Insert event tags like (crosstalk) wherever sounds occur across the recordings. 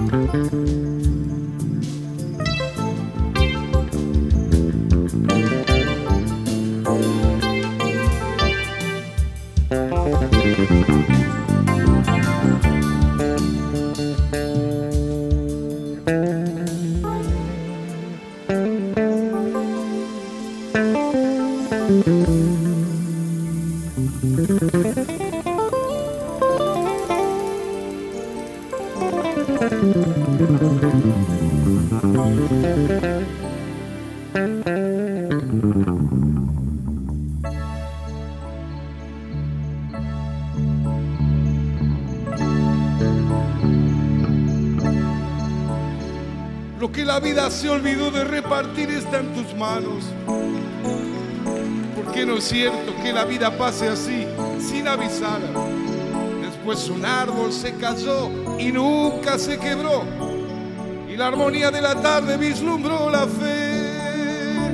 Lo se olvidó de repartir está en tus manos. ¿Por qué no es cierto que la vida pase así, sin avisar? Después un árbol se cayó y nunca se quebró. Y la armonía de la tarde vislumbró la fe.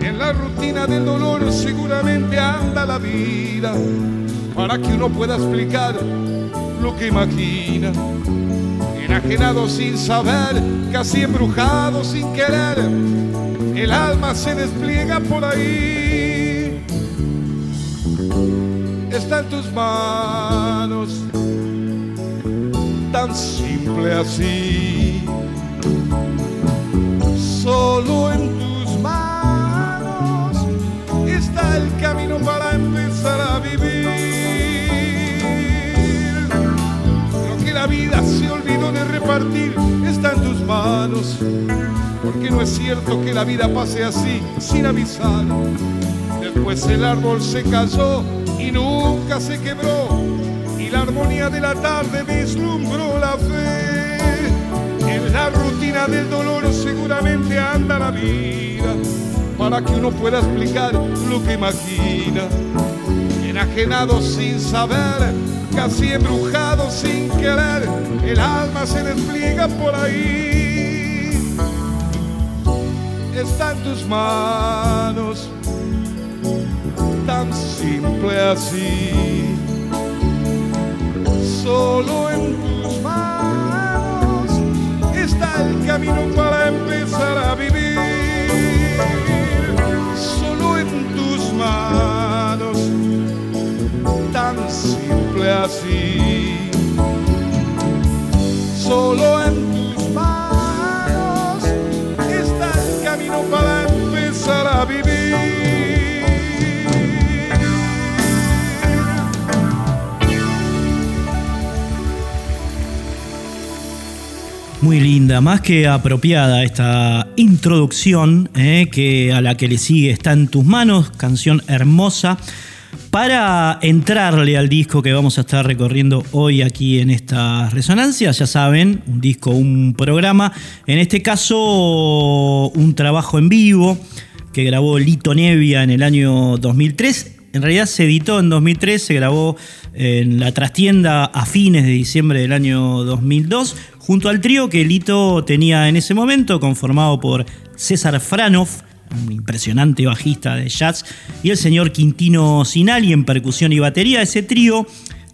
En la rutina del dolor seguramente anda la vida para que uno pueda explicar lo que imagina enajenado sin saber, casi embrujado sin querer, el alma se despliega por ahí. Está en tus manos, tan simple así. Solo en repartir está en tus manos. Porque no es cierto que la vida pase así, sin avisar. Después el árbol se cayó y nunca se quebró. Y la armonía de la tarde vislumbró la fe. En la rutina del dolor seguramente anda la vida. Para que uno pueda explicar lo que imagina. Enajenado sin saber casi embrujado sin querer, el alma se despliega por ahí. Está en tus manos, tan simple así. Solo en tus manos está el camino para empezar a vivir. Solo en tus manos así. Solo en tus manos está el camino para empezar a vivir. Muy linda, más que apropiada esta introducción eh, que a la que le sigue está en tus manos, canción hermosa Para entrarle al disco que vamos a estar recorriendo hoy aquí en esta resonancia, ya saben, un disco, un programa, en este caso un trabajo en vivo que grabó Lito Nevia en el año 2003. En realidad se editó en 2003, se grabó en la trastienda a fines de diciembre del año 2002, junto al trío que Lito tenía en ese momento, conformado por César Franov, un impresionante bajista de jazz, y el señor Quintino Sinali en percusión y batería. Ese trío,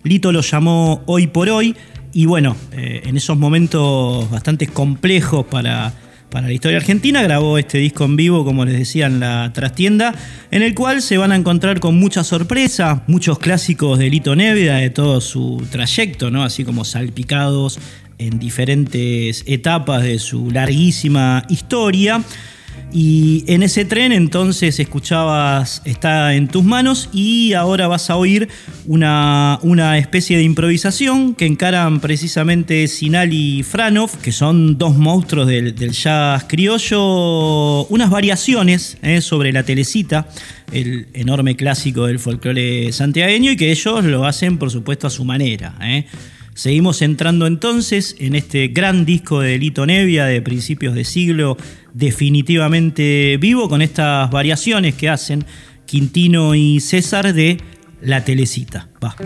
Lito lo llamó Hoy por Hoy, y bueno, eh, en esos momentos bastante complejos para, para la historia argentina, grabó este disco en vivo, como les decía, en la trastienda, en el cual se van a encontrar con mucha sorpresa, muchos clásicos de Lito Nevida, de todo su trayecto, ¿no? así como salpicados en diferentes etapas de su larguísima historia. Y en ese tren entonces escuchabas Está en tus manos y ahora vas a oír una, una especie de improvisación que encaran precisamente Sinal y Franov, que son dos monstruos del, jazz criollo, unas variaciones eh, sobre la telecita, el enorme clásico del folclore santiagueño y que ellos lo hacen por supuesto a su manera. Eh. Seguimos entrando entonces en este gran disco de Lito Nevia de principios de siglo, definitivamente vivo, con estas variaciones que hacen Quintino y César de La Telecita. Va.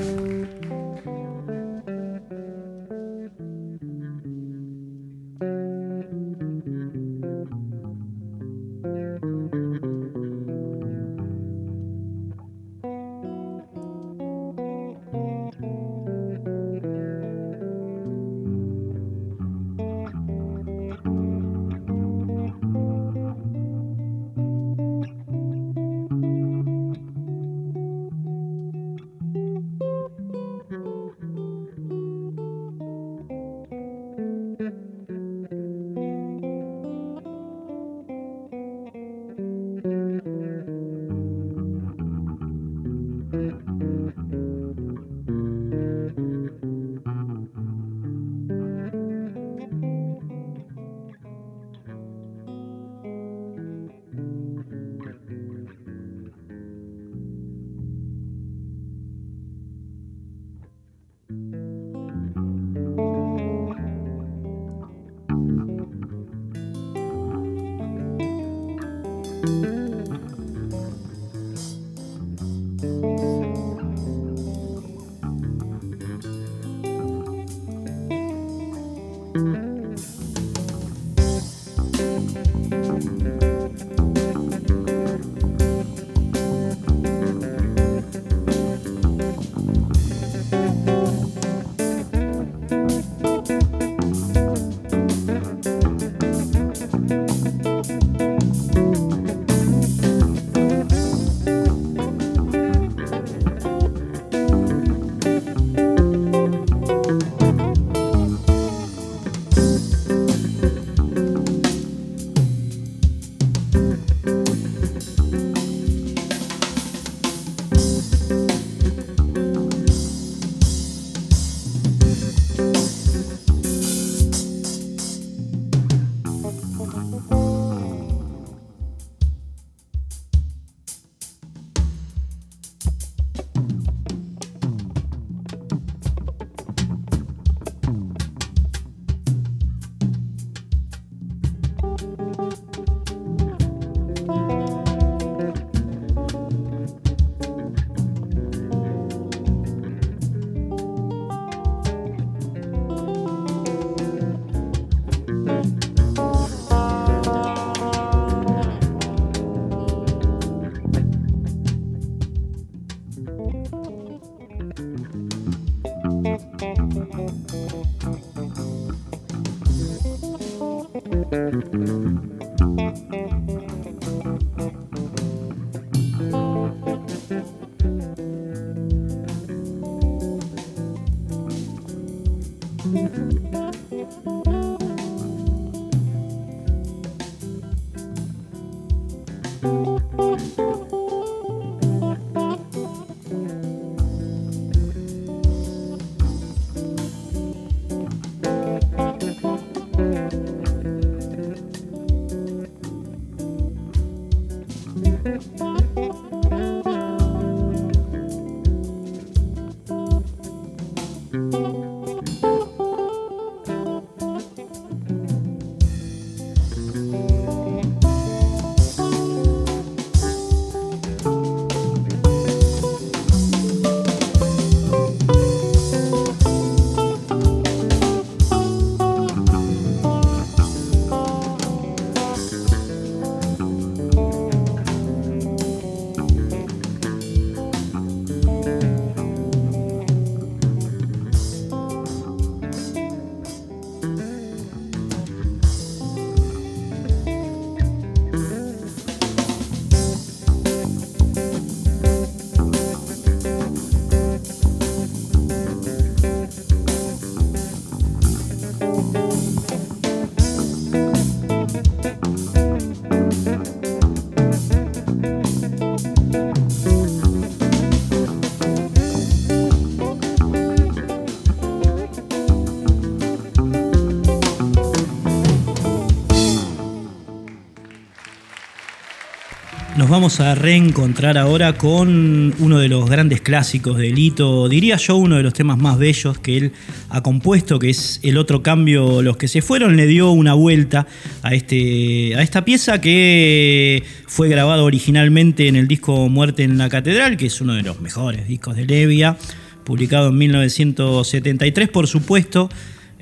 Vamos a reencontrar ahora con uno de los grandes clásicos de Lito, diría yo uno de los temas más bellos que él ha compuesto, que es El otro cambio, Los que se fueron, le dio una vuelta a, este, a esta pieza que fue grabado originalmente en el disco Muerte en la Catedral, que es uno de los mejores discos de Levia, publicado en 1973, por supuesto.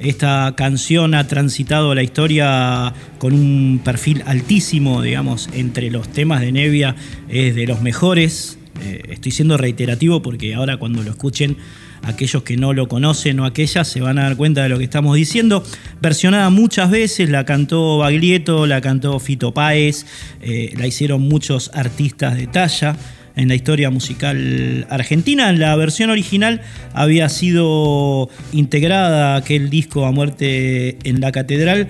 Esta canción ha transitado la historia con un perfil altísimo, digamos, entre los temas de Nevia es de los mejores. Eh, estoy siendo reiterativo porque ahora cuando lo escuchen aquellos que no lo conocen o aquellas se van a dar cuenta de lo que estamos diciendo. Versionada muchas veces, la cantó Baglietto, la cantó Fito Páez, eh, la hicieron muchos artistas de talla en la historia musical argentina. La versión original había sido integrada aquel disco a muerte en la catedral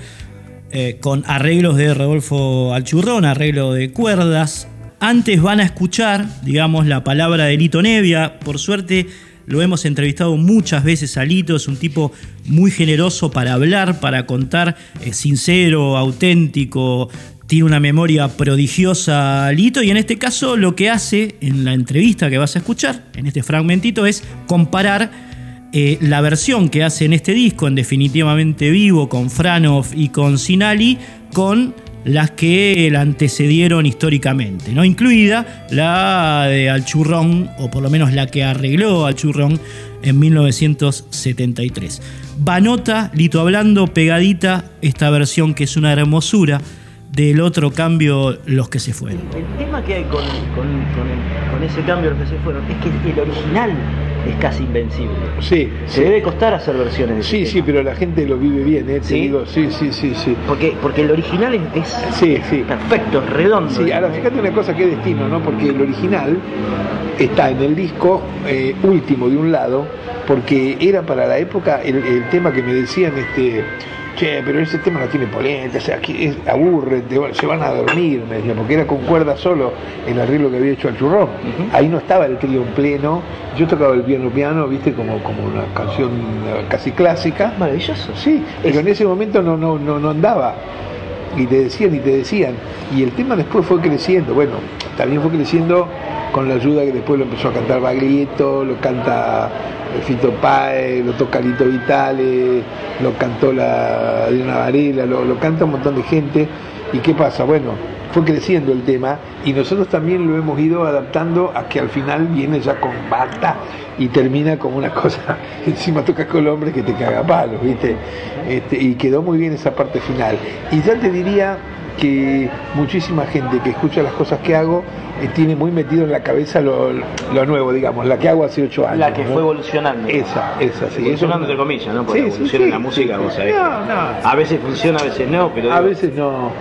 eh, con arreglos de Rodolfo Alchurrón, arreglo de cuerdas. Antes van a escuchar, digamos, la palabra de Lito Nevia. Por suerte lo hemos entrevistado muchas veces a Lito, es un tipo muy generoso para hablar, para contar, es sincero, auténtico, tiene una memoria prodigiosa Lito y en este caso lo que hace en la entrevista que vas a escuchar, en este fragmentito, es comparar eh, la versión que hace en este disco, en definitivamente vivo, con Franov y con Sinali, con las que la antecedieron históricamente, ¿no? incluida la de Alchurrón, o por lo menos la que arregló Alchurrón en 1973. Vanota, Lito hablando, pegadita, esta versión que es una hermosura del otro cambio los que se fueron. El tema que hay con, ese cambio los que se fueron es que el original es casi invencible. Sí. Se debe costar hacer versiones de Sí, sí, pero la gente lo vive bien, ¿eh? ¿Sí? digo, sí, sí, sí, sí. Porque, porque el original es, sí, sí. perfecto, es redondo. Sí, ahora fíjate una cosa que destino, ¿no? Porque el original está en el disco eh, último de un lado, porque era para la época el, el tema que me decían, este che, pero ese tema no tiene polenta, o sea, aquí es, aburre, se van a dormir, me decía, porque era con cuerda solo el arreglo que había hecho al churrón. Ahí no estaba el trío en pleno, yo tocaba el piano piano, viste, como, como una canción eh, casi clásica. Maravilloso. Sí, pero en ese momento no, no, no, no andaba. Y te decían y te decían. Y el tema después fue creciendo. Bueno, también fue creciendo con la ayuda que después lo empezó a cantar Baglietto, lo canta Fito Páez, lo toca Lito Vitale, lo cantó la Diana Varela, lo, lo canta un montón de gente. ¿Y qué pasa? Bueno, fue creciendo el tema y nosotros también lo hemos ido adaptando a que al final viene ya con bata y termina como una cosa, (laughs) encima tocas con el hombre que te caga palos, ¿viste? Este, y quedó muy bien esa parte final. Y ya te diría que muchísima gente que escucha las cosas que hago eh, tiene muy metido en la cabeza lo, lo, nuevo, digamos, la que hago hace ocho años. La que ¿no? fue evolucionando. Esa, esa, sí. Evolucionando entre comillas, ¿no? Porque Sí, en la música, vos sabés. No, no. A veces funciona, a veces no, pero A digo, veces no.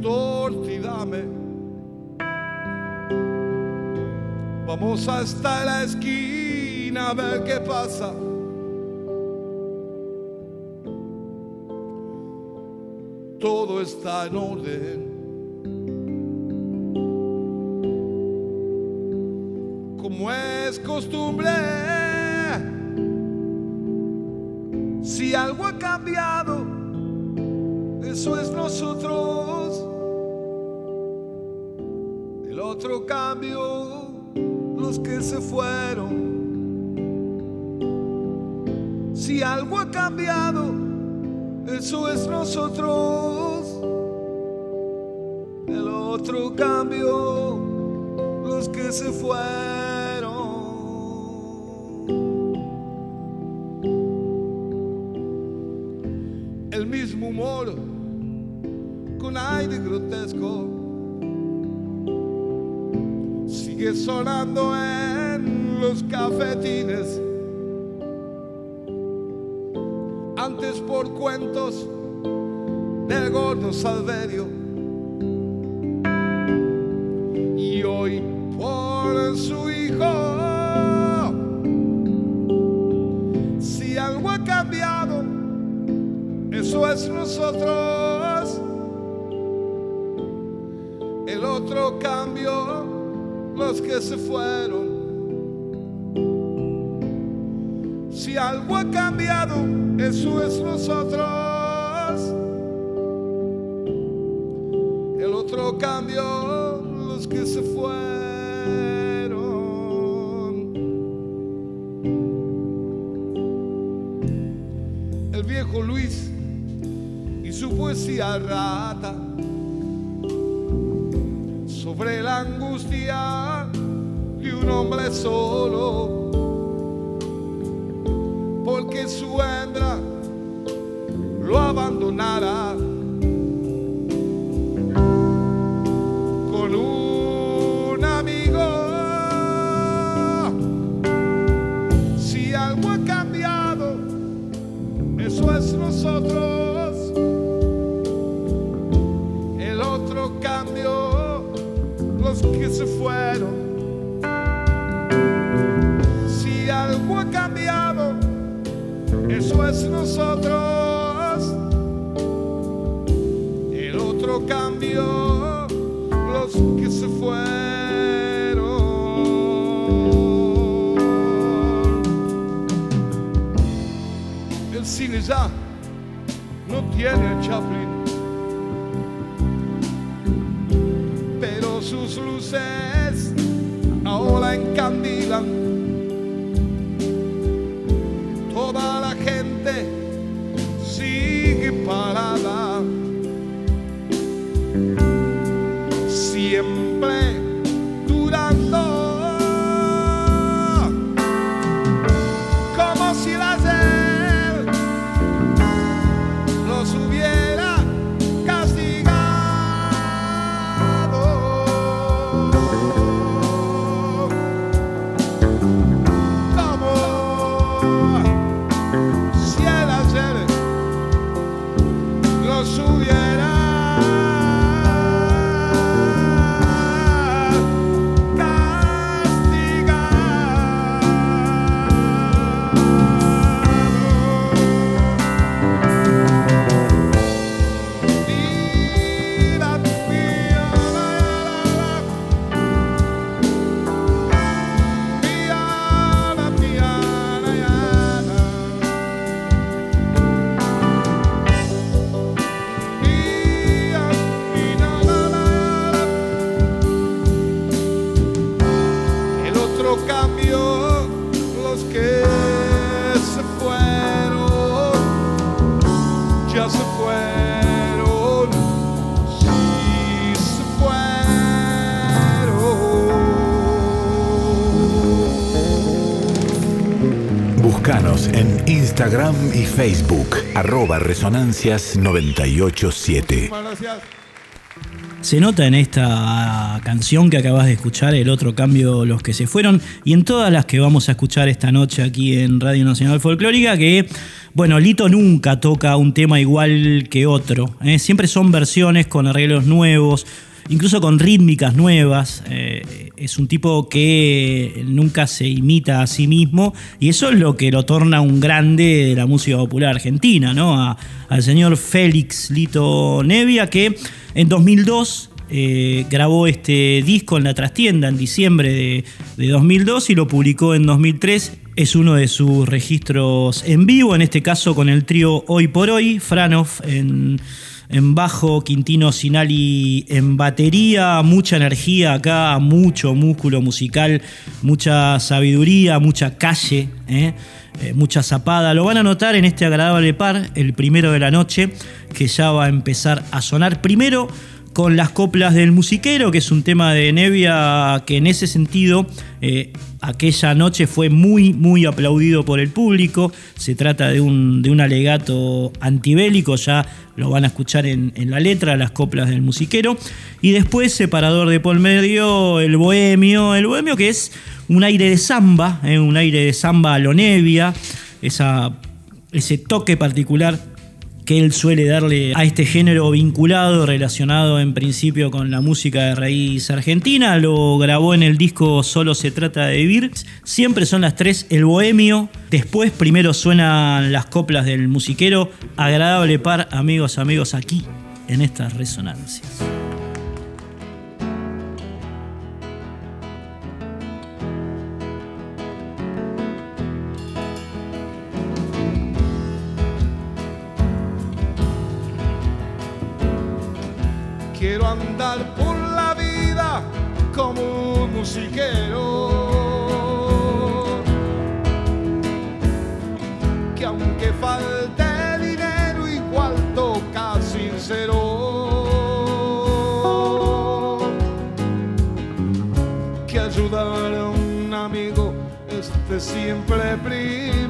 Torta y dame. Vamos hasta la esquina a ver qué pasa. Todo está en orden. Como es costumbre, si algo ha cambiado, eso es nosotros. El otro cambio, los que se fueron. Si algo ha cambiado, eso es nosotros. El otro cambio, los que se fueron. Sonando en los cafetines. Antes por cuentos del gordo Salverio se fueron. Si algo ha cambiado, eso es nosotros. El otro cambio, los que se fueron. El viejo Luis y su poesía con un amigo. Si algo ha cambiado, eso es nosotros. El otro cambio, los que se fueron. Si algo ha cambiado, eso es nosotros. El ya no tiene Chaplin, pero sus luces Instagram y Facebook, arroba resonancias987. Muchas gracias. Se nota en esta canción que acabas de escuchar, el otro cambio, los que se fueron, y en todas las que vamos a escuchar esta noche aquí en Radio Nacional Folclórica, que, bueno, Lito nunca toca un tema igual que otro. ¿eh? Siempre son versiones con arreglos nuevos, incluso con rítmicas nuevas. Eh, es un tipo que nunca se imita a sí mismo, y eso es lo que lo torna un grande de la música popular argentina, ¿no? A- al señor Félix Lito Nevia, que en 2002 eh, grabó este disco en la trastienda en diciembre de, de 2002 y lo publicó en 2003. Es uno de sus registros en vivo, en este caso con el trío Hoy por Hoy, Franov en, en bajo, Quintino Sinali en batería, mucha energía acá, mucho músculo musical, mucha sabiduría, mucha calle. ¿eh? eh, mucha zapada. Lo van a notar en este agradable par, el primero de la noche, que ya va a empezar a sonar primero con las coplas del musiquero, que es un tema de Nevia que en ese sentido eh, aquella noche fue muy, muy aplaudido por el público. Se trata de un, de un alegato antibélico, ya lo van a escuchar en, en la letra, las coplas del musiquero. Y después, separador de por medio, el bohemio, el bohemio que es un aire de samba, eh, un aire de samba a lo Nevia, esa, ese toque particular que él suele darle a este género vinculado, relacionado en principio con la música de raíz argentina. Lo grabó en el disco Solo se trata de vivir. Siempre son las tres el bohemio. Después primero suenan las coplas del musiquero. Agradable par, amigos, amigos, aquí en estas resonancias. musiquero que aunque falte dinero igual toca sincero. Que ayudar a un amigo este siempre brilla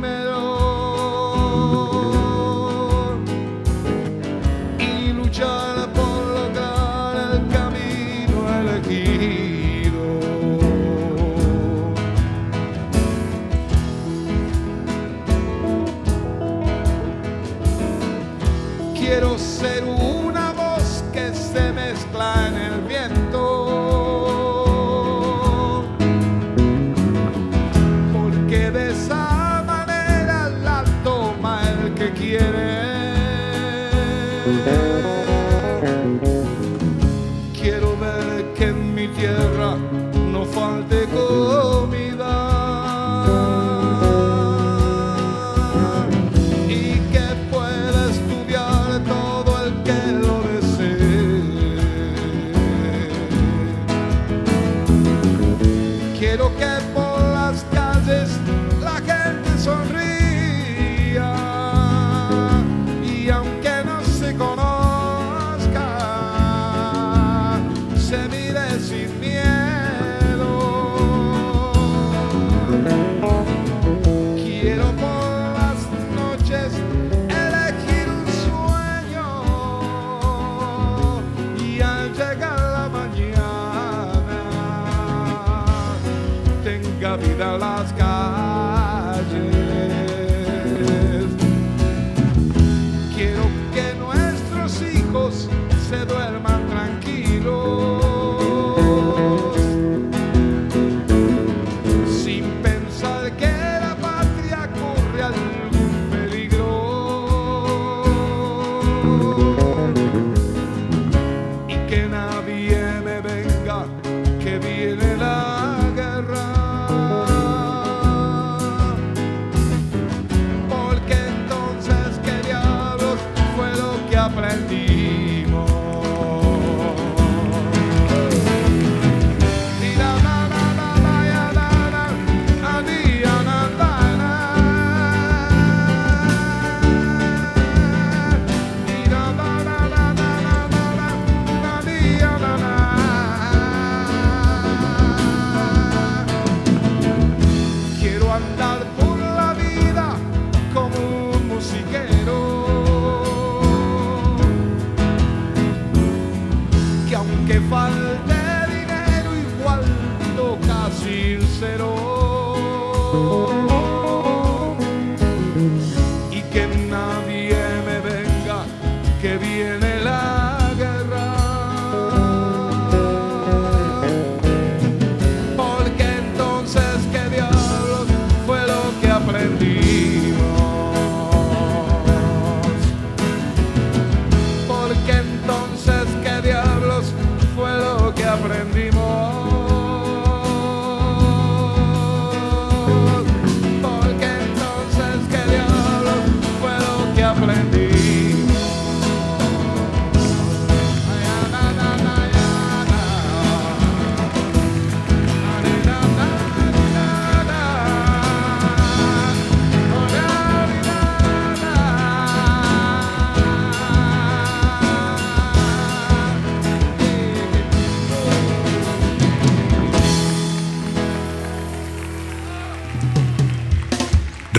tierra no falte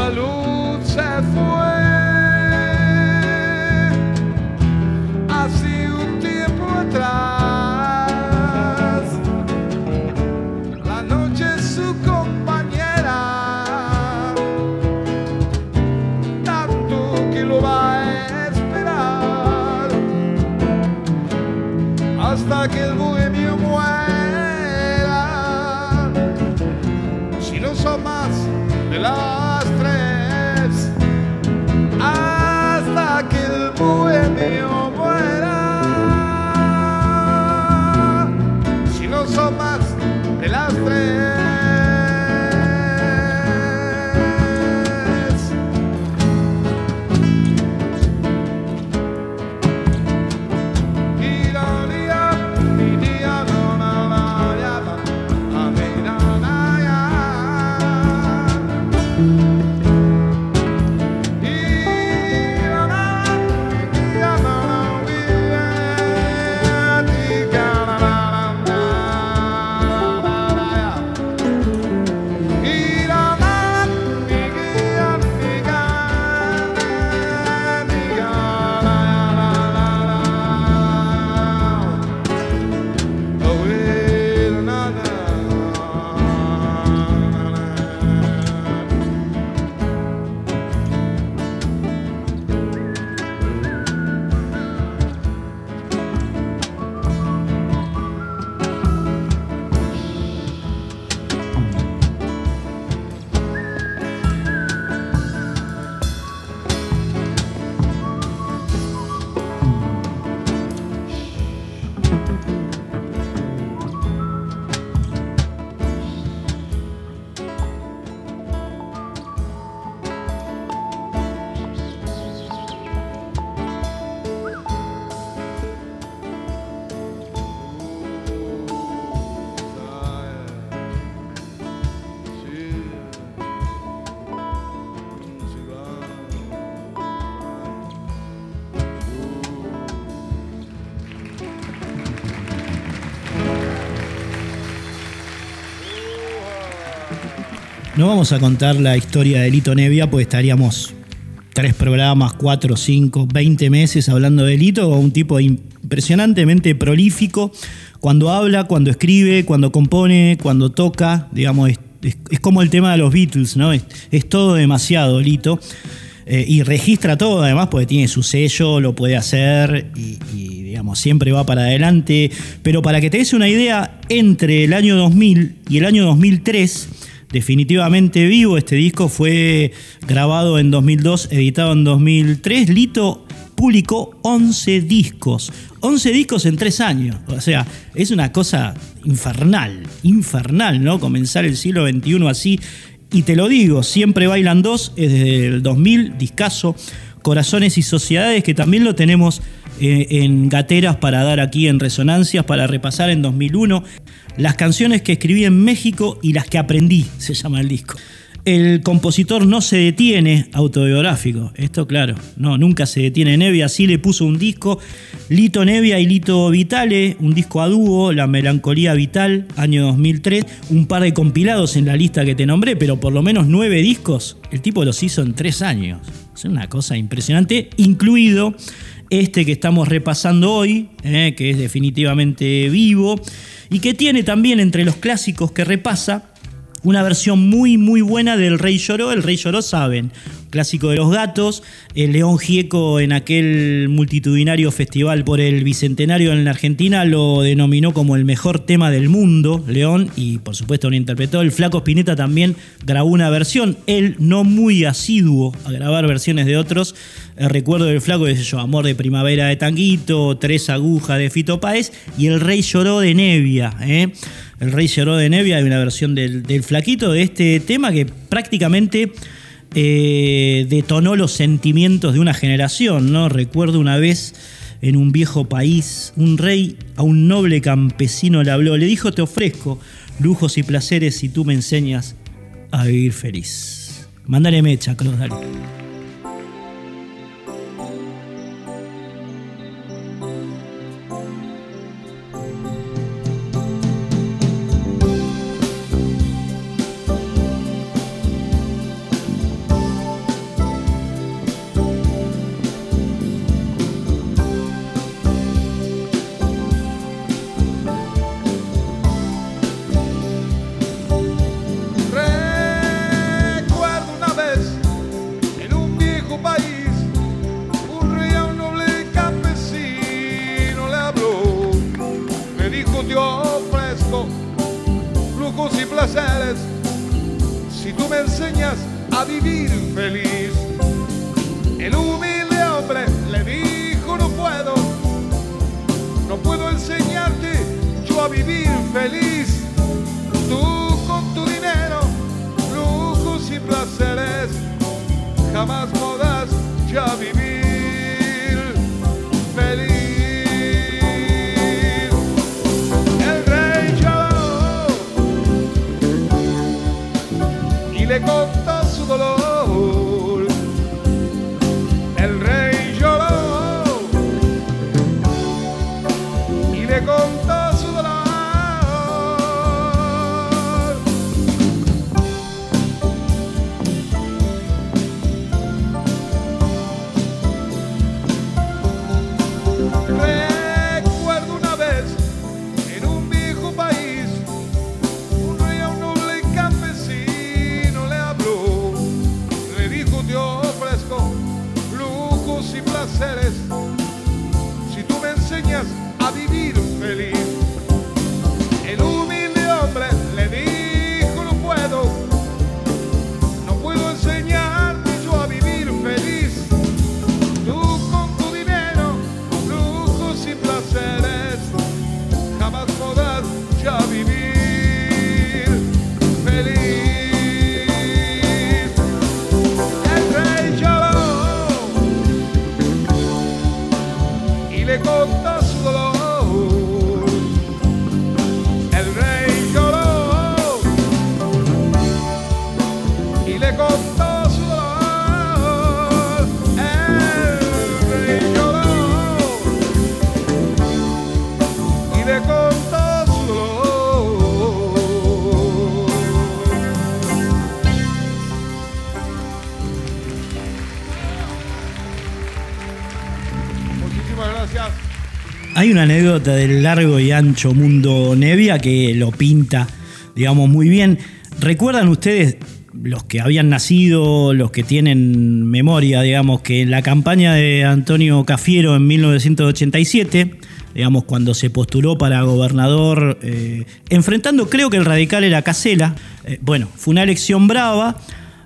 Su salud se fue No vamos a contar la historia de Lito Nevia, pues estaríamos tres programas, cuatro, cinco, veinte meses hablando de Lito, un tipo impresionantemente prolífico cuando habla, cuando escribe, cuando compone, cuando toca, digamos, es, como el tema de los Beatles, ¿no? Es, es todo demasiado Lito. Eh, y registra todo además porque tiene su sello, lo puede hacer y, y, digamos, siempre va para adelante. Pero para que te des una idea, entre el año 2000 y el año 2003, definitivamente vivo, este disco fue grabado en 2002, editado en 2003. Lito publicó 11 discos. 11 discos en 3 años. O sea, es una cosa infernal, infernal, ¿no? Comenzar el siglo XXI así. Y te lo digo, siempre bailan dos, es desde el 2000, discaso. Corazones y Sociedades, que también lo tenemos eh, en gateras para dar aquí en Resonancias, para repasar en 2001. Las canciones que escribí en México y las que aprendí, se llama el disco. El compositor no se detiene, autobiográfico. Esto, claro, no, nunca se detiene. Nevia sí le puso un disco. Lito Nevia y Lito Vitale, un disco a dúo, La Melancolía Vital, año 2003. Un par de compilados en la lista que te nombré, pero por lo menos nueve discos. El tipo los hizo en tres años. Es una cosa impresionante, incluido este que estamos repasando hoy, eh, que es definitivamente vivo, y que tiene también entre los clásicos que repasa una versión muy, muy buena del Rey Lloró. El Rey Lloró, saben, clásico de los gatos. El León Gieco en aquel multitudinario festival por el Bicentenario en la Argentina lo denominó como el mejor tema del mundo, León, y por supuesto lo interpretó. El Flaco Spinetta también grabó una versión, él no muy asiduo a grabar versiones de otros. El recuerdo del Flaco es yo, Amor de Primavera de Tanguito, Tres Agujas de Fito Páez y El Rey Lloró de Nevia. ¿eh? El Rey Lloró de Nevia, hay una versión del, flaquito de este tema que prácticamente eh, detonó los sentimientos de una generación, ¿no? Recuerdo una vez en un viejo país, un rey a un noble campesino le habló, le dijo, te ofrezco lujos y placeres si tú me enseñas a vivir feliz. Mándale mecha, Cruz. Hay una anécdota del largo y ancho mundo Nevia que lo pinta, digamos, muy bien. ¿Recuerdan ustedes los que habían nacido, los que tienen memoria, digamos, que en la campaña de Antonio Cafiero en 1987, digamos, cuando se postuló para gobernador, eh, enfrentando, creo que el radical era Casela, eh, bueno, fue una elección brava,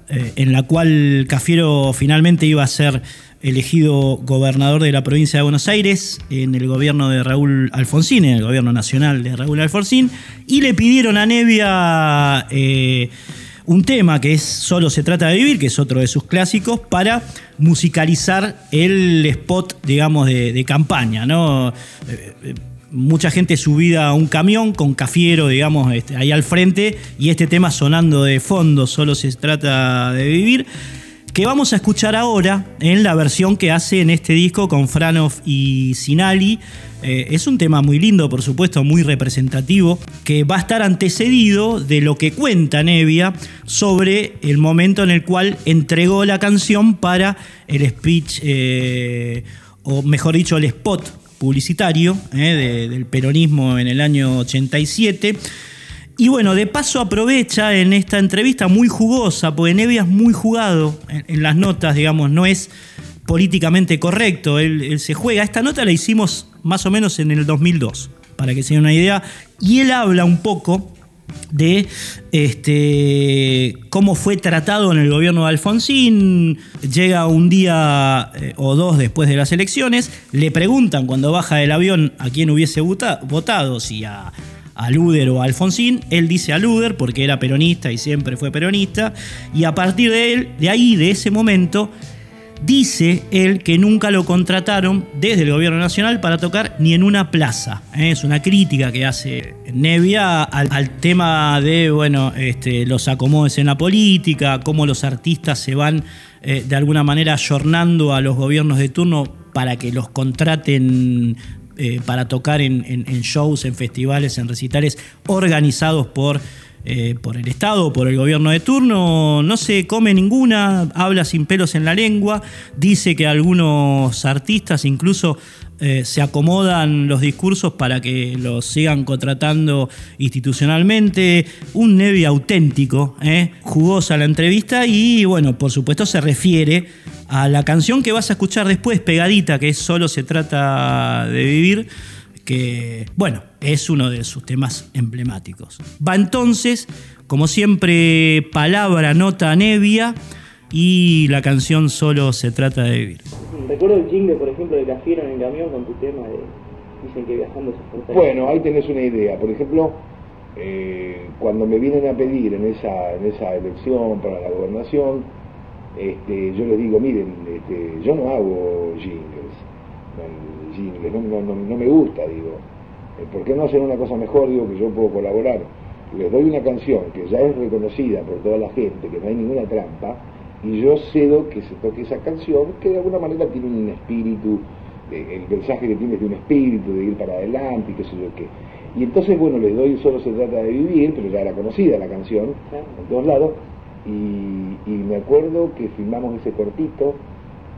eh, en la cual Cafiero finalmente iba a ser elegido gobernador de la provincia de Buenos Aires en el gobierno de Raúl Alfonsín, en el gobierno nacional de Raúl Alfonsín, y le pidieron a Nevia un tema que es Solo se trata de vivir, que es otro de sus clásicos, para musicalizar el spot, digamos, de, campaña, ¿no? Eh, eh, mucha gente subida a un camión con Cafiero, digamos, este, ahí al frente, y este tema sonando de fondo, Solo se trata de vivir que vamos a escuchar ahora en la versión que hace en este disco con Franov y Sinali. Eh, es un tema muy lindo, por supuesto, muy representativo, que va a estar antecedido de lo que cuenta Nevia sobre el momento en el cual entregó la canción para el speech, eh, o mejor dicho, el spot publicitario eh, del peronismo en el año 87 y bueno, de paso aprovecha en esta entrevista muy jugosa, porque Nevia es muy jugado en, las notas, digamos, no es políticamente correcto, él, se juega. Esta nota la hicimos más o menos en el 2002, para que se den una idea, y él habla un poco de este, cómo fue tratado en el gobierno de Alfonsín. Llega un día eh, o dos después de las elecciones, le preguntan cuando baja del avión a quién hubiese votado, si a a Luder o a Alfonsín, él dice a Luder porque era peronista y siempre fue peronista, y a partir de él, de ahí, de ese momento, dice él que nunca lo contrataron desde el gobierno nacional para tocar ni en una plaza. ¿eh? Es una crítica que hace Nevia al, tema de bueno, este, los acomodes en la política, cómo los artistas se van eh, de alguna manera ayornando a los gobiernos de turno para que los contraten eh, para tocar en, shows, en festivales, en recitales organizados por, eh, por el Estado, por el gobierno de turno. No se come ninguna, habla sin pelos en la lengua, dice que algunos artistas incluso eh, se acomodan los discursos para que los sigan contratando institucionalmente. Un Nevi auténtico, jugosa la entrevista y bueno, por supuesto se refiere a la canción que vas a escuchar después, pegadita, que es Solo se trata de vivir, que, bueno, es uno de sus temas emblemáticos. Va entonces, como siempre, palabra, nota, nevia, y la canción Solo se trata de vivir. Recuerdo el jingle, por ejemplo, de Cafiero en el camión con tu tema de Dicen que viajando se Bueno, ahí tenés una idea. Por ejemplo, eh, cuando me vienen a pedir en esa, en esa elección para la gobernación, este, yo les digo, miren, este, yo no hago jingles, no, me gusta, digo, eh, ¿por qué no hacer una cosa mejor? Digo que yo puedo colaborar. Les doy una canción que ya es reconocida por toda la gente, que no hay ninguna trampa, y yo cedo que se toque esa canción, que de alguna manera tiene un espíritu, eh, el mensaje que tiene es de un espíritu, de ir para adelante y qué sé yo qué. Y entonces, bueno, les doy Solo se trata de vivir, pero ya era conocida la canción en todos lados, y, me acuerdo que filmamos ese cortito,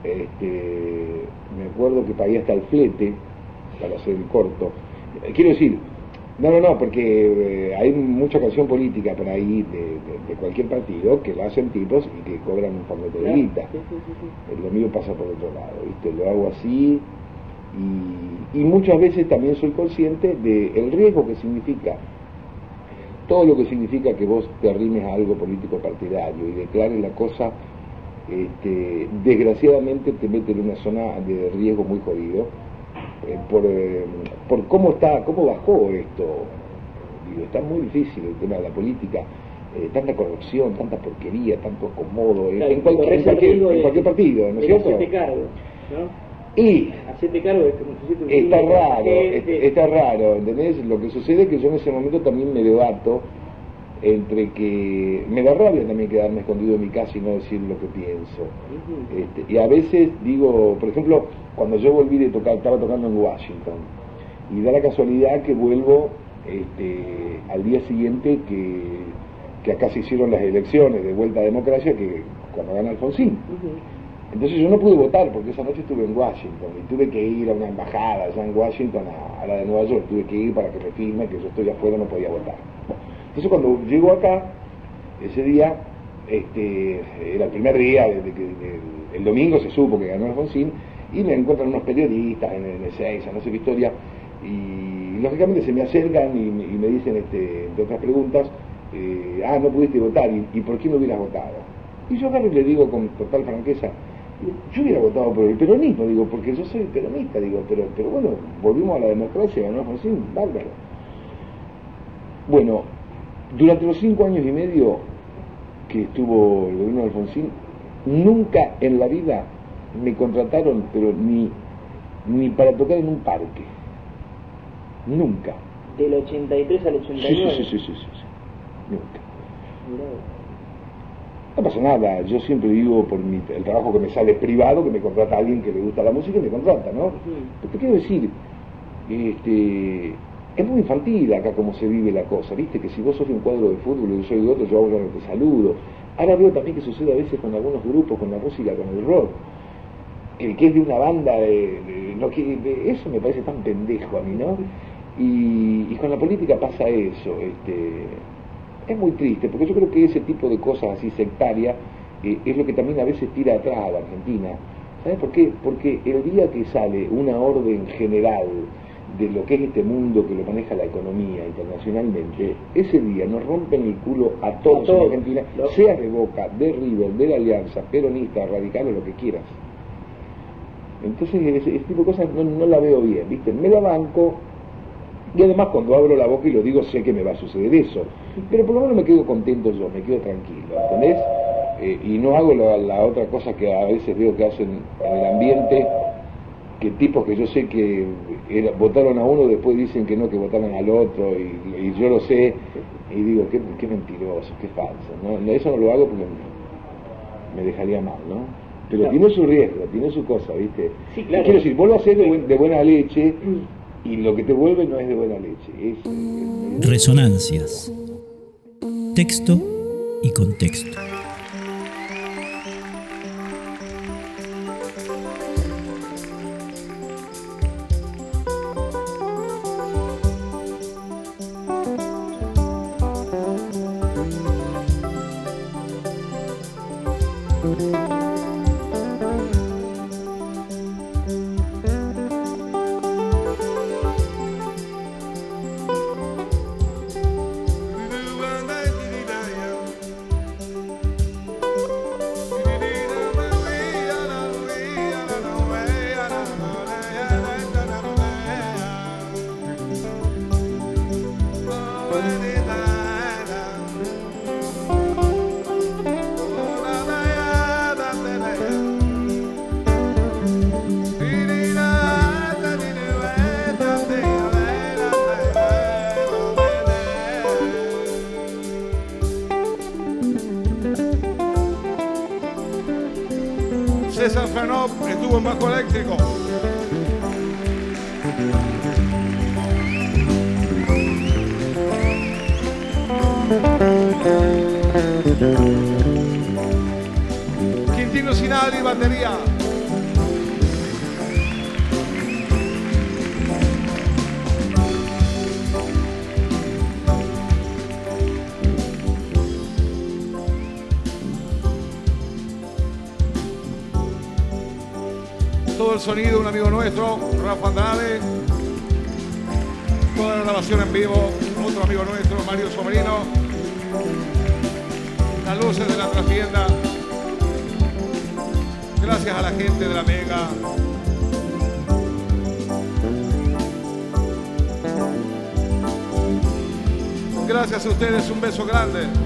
este, me acuerdo que pagué hasta el flete para hacer el corto. Eh, quiero decir, no, no, no, porque eh, hay mucha canción política por ahí de, cualquier partido que lo hacen tipos y que cobran un paquete de guita. Lo mío pasa por otro lado, ¿viste? Lo hago así y, y muchas veces también soy consciente del riesgo que significa todo lo que significa que vos te arrimes a algo político partidario y declares la cosa, este, desgraciadamente te mete en una zona de riesgo muy jodido eh, por, eh, por cómo está, cómo bajó esto. Digo, está muy difícil el tema de la política. Eh, tanta corrupción, tanta porquería, tanto acomodo, en, cualquier, en, cualquier, partido, ¿no es cierto? Y está raro, está raro, ¿entendés? Lo que sucede es que yo en ese momento también me debato entre que me da rabia también quedarme escondido en mi casa y no decir lo que pienso. Este, y a veces digo, por ejemplo, cuando yo volví de tocar, estaba tocando en Washington, y da la casualidad que vuelvo este, al día siguiente que, que acá se hicieron las elecciones de vuelta a democracia que cuando gana Alfonsín. Entonces yo no pude votar porque esa noche estuve en Washington y tuve que ir a una embajada allá en Washington, a, la de Nueva York, tuve que ir para que me firme que yo estoy afuera, no podía votar. Entonces cuando llego acá, ese día, este, era el primer día, desde que el, domingo se supo que ganó Alfonsín, y me encuentran unos periodistas en el N6, no sé qué historia, y lógicamente se me acercan y, me dicen, este, de otras preguntas, eh, ah, no pudiste votar, ¿y, por qué no hubieras votado? Y yo y le digo con total franqueza, yo hubiera votado por el peronismo, digo, porque yo soy peronista, digo, pero, pero bueno, volvimos a la democracia, ganó Alfonsín, bárbaro. Bueno, durante los cinco años y medio que estuvo el gobierno de Alfonsín, nunca en la vida me contrataron, pero ni, ni para tocar en un parque. Nunca. ¿Del 83 al 89? Sí, sí, sí, sí, sí, nunca. No pasa nada, yo siempre digo por mi, el trabajo que me sale privado, que me contrata alguien que le gusta la música y me contrata, ¿no? Pero te quiero decir, este, es muy infantil acá como se vive la cosa, ¿viste? Que si vos sos un cuadro de fútbol y yo soy de otro, yo hago te saludo. Ahora veo también que sucede a veces con algunos grupos, con la música, con el rock. El que es de una banda, de, no, que, eso me parece tan pendejo a mí, ¿no? Y, con la política pasa eso. Este, es muy triste, porque yo creo que ese tipo de cosas así sectarias eh, es lo que también a veces tira atrás a la Argentina. ¿Sabes por qué? Porque el día que sale una orden general de lo que es este mundo que lo maneja la economía internacionalmente, ese día nos rompen el culo a todos en Argentina, sea de Boca, de River, de la Alianza, peronista, radical o lo que quieras. Entonces ese, tipo de cosas no, la veo bien, ¿viste? Me la banco y además cuando abro la boca y lo digo sé que me va a suceder eso, pero por lo menos me quedo contento yo, me quedo tranquilo, ¿entendés? Eh, y no hago la, la otra cosa que a veces veo que hacen en el ambiente, que tipos que yo sé que votaron a uno, después dicen que no, que votaron al otro, y, yo lo sé, y digo, qué, qué mentiroso, qué falso. ¿no? Eso no lo hago porque me dejaría mal, ¿no? Pero tiene su riesgo, tiene su cosa, ¿viste? Sí, claro. Quiero decir, vos lo haces de, buena leche y lo que te vuelve no es de buena leche. Es, Resonancias. Texto y contexto. Sonido un amigo nuestro, Rafa Andrade. Toda la grabación en vivo, otro amigo nuestro, Mario Sobrino. Las luces de la trastienda. Gracias a la gente de la Mega. Gracias a ustedes, un beso grande.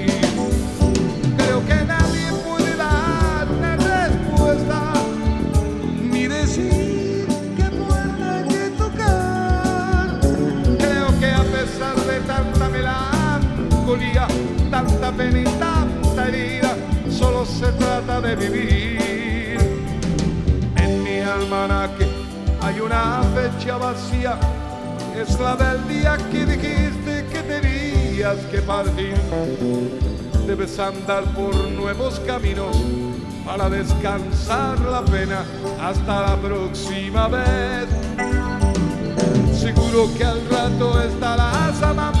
Tanta pena y tanta herida, solo se trata de vivir. En mi almanaque hay una fecha vacía, es la del día que dijiste que tenías que partir. Debes andar por nuevos caminos para descansar la pena hasta la próxima vez. Seguro que al rato estarás amando,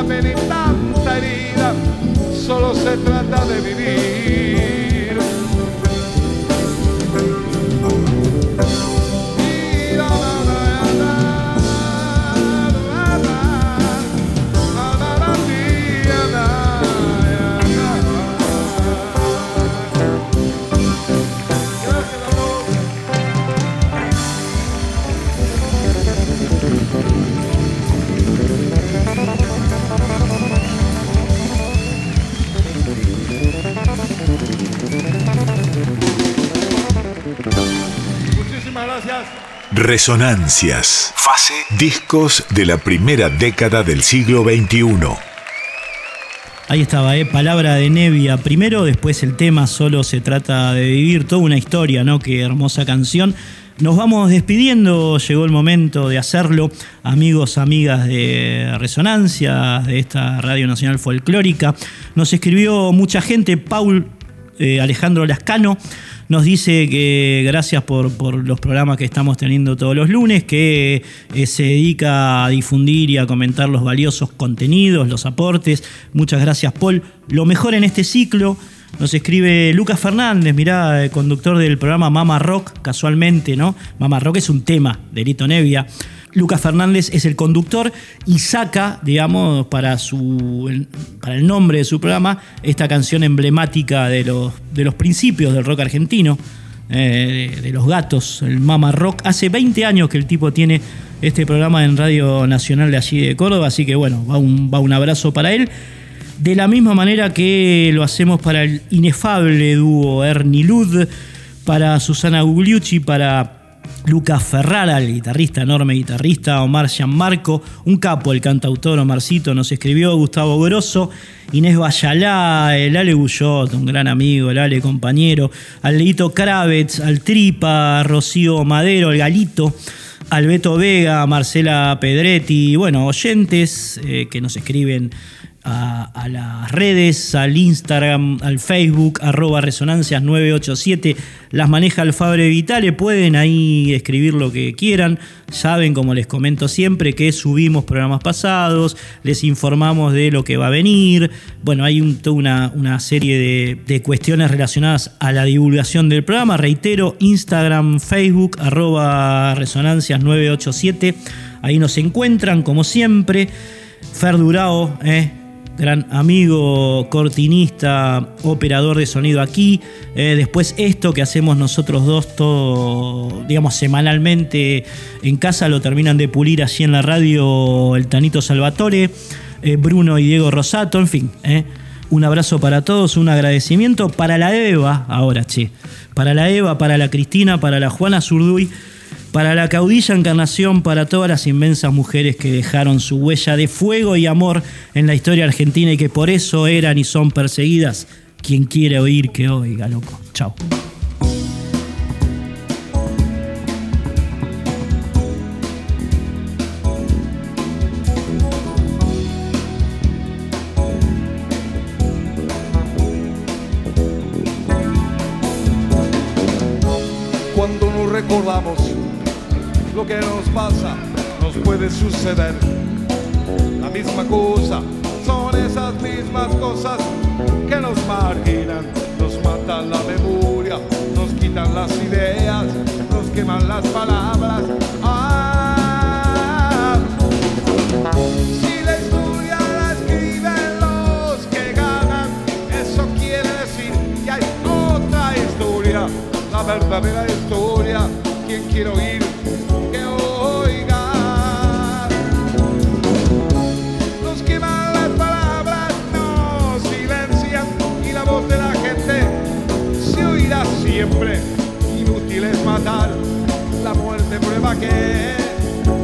la verità Resonancias. Fase. Discos de la primera década del siglo XXI. Ahí estaba, ¿eh? palabra de Nevia primero, después el tema solo se trata de vivir toda una historia, ¿no? Qué hermosa canción. Nos vamos despidiendo, llegó el momento de hacerlo, amigos, amigas de Resonancia, de esta Radio Nacional Folclórica. Nos escribió mucha gente, Paul eh, Alejandro Lascano nos dice que gracias por, los programas que estamos teniendo todos los lunes, que eh, se dedica a difundir y a comentar los valiosos contenidos, los aportes. Muchas gracias, Paul. Lo mejor en este ciclo. Nos escribe Lucas Fernández, mirá, eh, conductor del programa Mama Rock, casualmente, ¿no? Mama Rock es un tema de Lito Nevia. Lucas Fernández es el conductor y saca, digamos, para, su, para el nombre de su programa, esta canción emblemática de los, de los principios del rock argentino, eh, de, de los gatos, el Mama Rock. Hace 20 años que el tipo tiene este programa en Radio Nacional de allí de Córdoba, así que bueno, va un, va un abrazo para él. De la misma manera que lo hacemos para el inefable dúo Ernie Lud, para Susana Gugliucci, para Lucas Ferrara, el guitarrista, enorme guitarrista, Omar Gianmarco, un capo, el cantautor Omarcito nos escribió, Gustavo Grosso, Inés Bayalá, el Ale Gullot, un gran amigo, el Ale compañero, al Leito Kravitz, al Tripa, Rocío Madero, el Galito, Alberto Vega, Marcela Pedretti, bueno, oyentes eh, que nos escriben a, las redes, al Instagram, al Facebook, arroba resonancias 987, las maneja el Fabre Vitale, pueden ahí escribir lo que quieran, saben, como les comento siempre, que subimos programas pasados, les informamos de lo que va a venir, bueno, hay toda una, serie de, de, cuestiones relacionadas a la divulgación del programa, reitero, Instagram, Facebook, arroba resonancias 987, ahí nos encuentran, como siempre, Fer Durao, eh, gran amigo, cortinista, operador de sonido aquí. Eh, después esto que hacemos nosotros dos todo, digamos, semanalmente en casa lo terminan de pulir allí en la radio el Tanito Salvatore, eh, Bruno y Diego Rosato, en fin. Eh. Un abrazo para todos, un agradecimiento para la Eva, ahora che, para la Eva, para la Cristina, para la Juana Zurduy para la caudilla encarnación, para todas las inmensas mujeres que dejaron su huella de fuego y amor en la historia argentina y que por eso eran y son perseguidas. Quien quiere oír, que oiga, loco. Chao. Las ideas, nos queman las palabras. Ah, si la historia la escriben los que ganan, eso quiere decir que hay otra historia, la verdadera historia. Quien quiere oír siempre. Inútil es matar, la muerte prueba que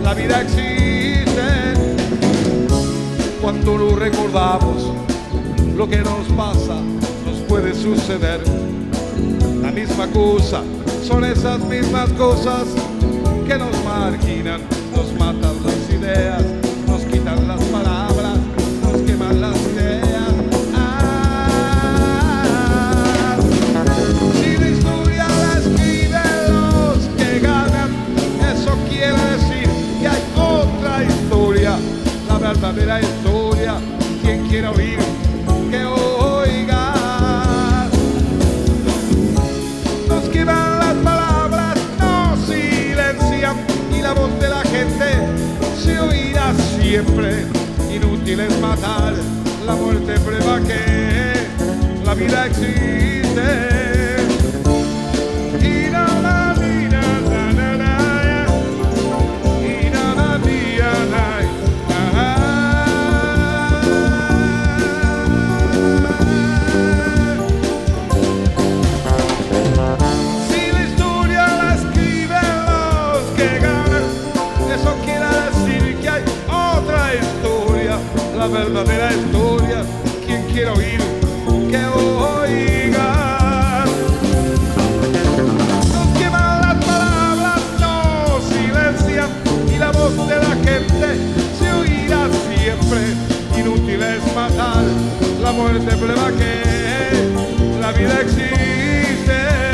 la vida existe. Cuando lo recordamos, lo que nos pasa nos puede suceder. La misma cosa, son esas mismas cosas que nos marginan, nos matan las ideas, verdadera historia. Quien quiera oír, que oiga. Nos quedan las palabras, no silencian y la voz de la gente se oirá siempre. Inútil es matar, la muerte prueba que la vida existe. Verdadera historia. Quien quiera oír, que oiga. Nos queman las palabras, no silencian y la voz de la gente se oirá siempre. Inútil es matar, la muerte prueba que la vida existe.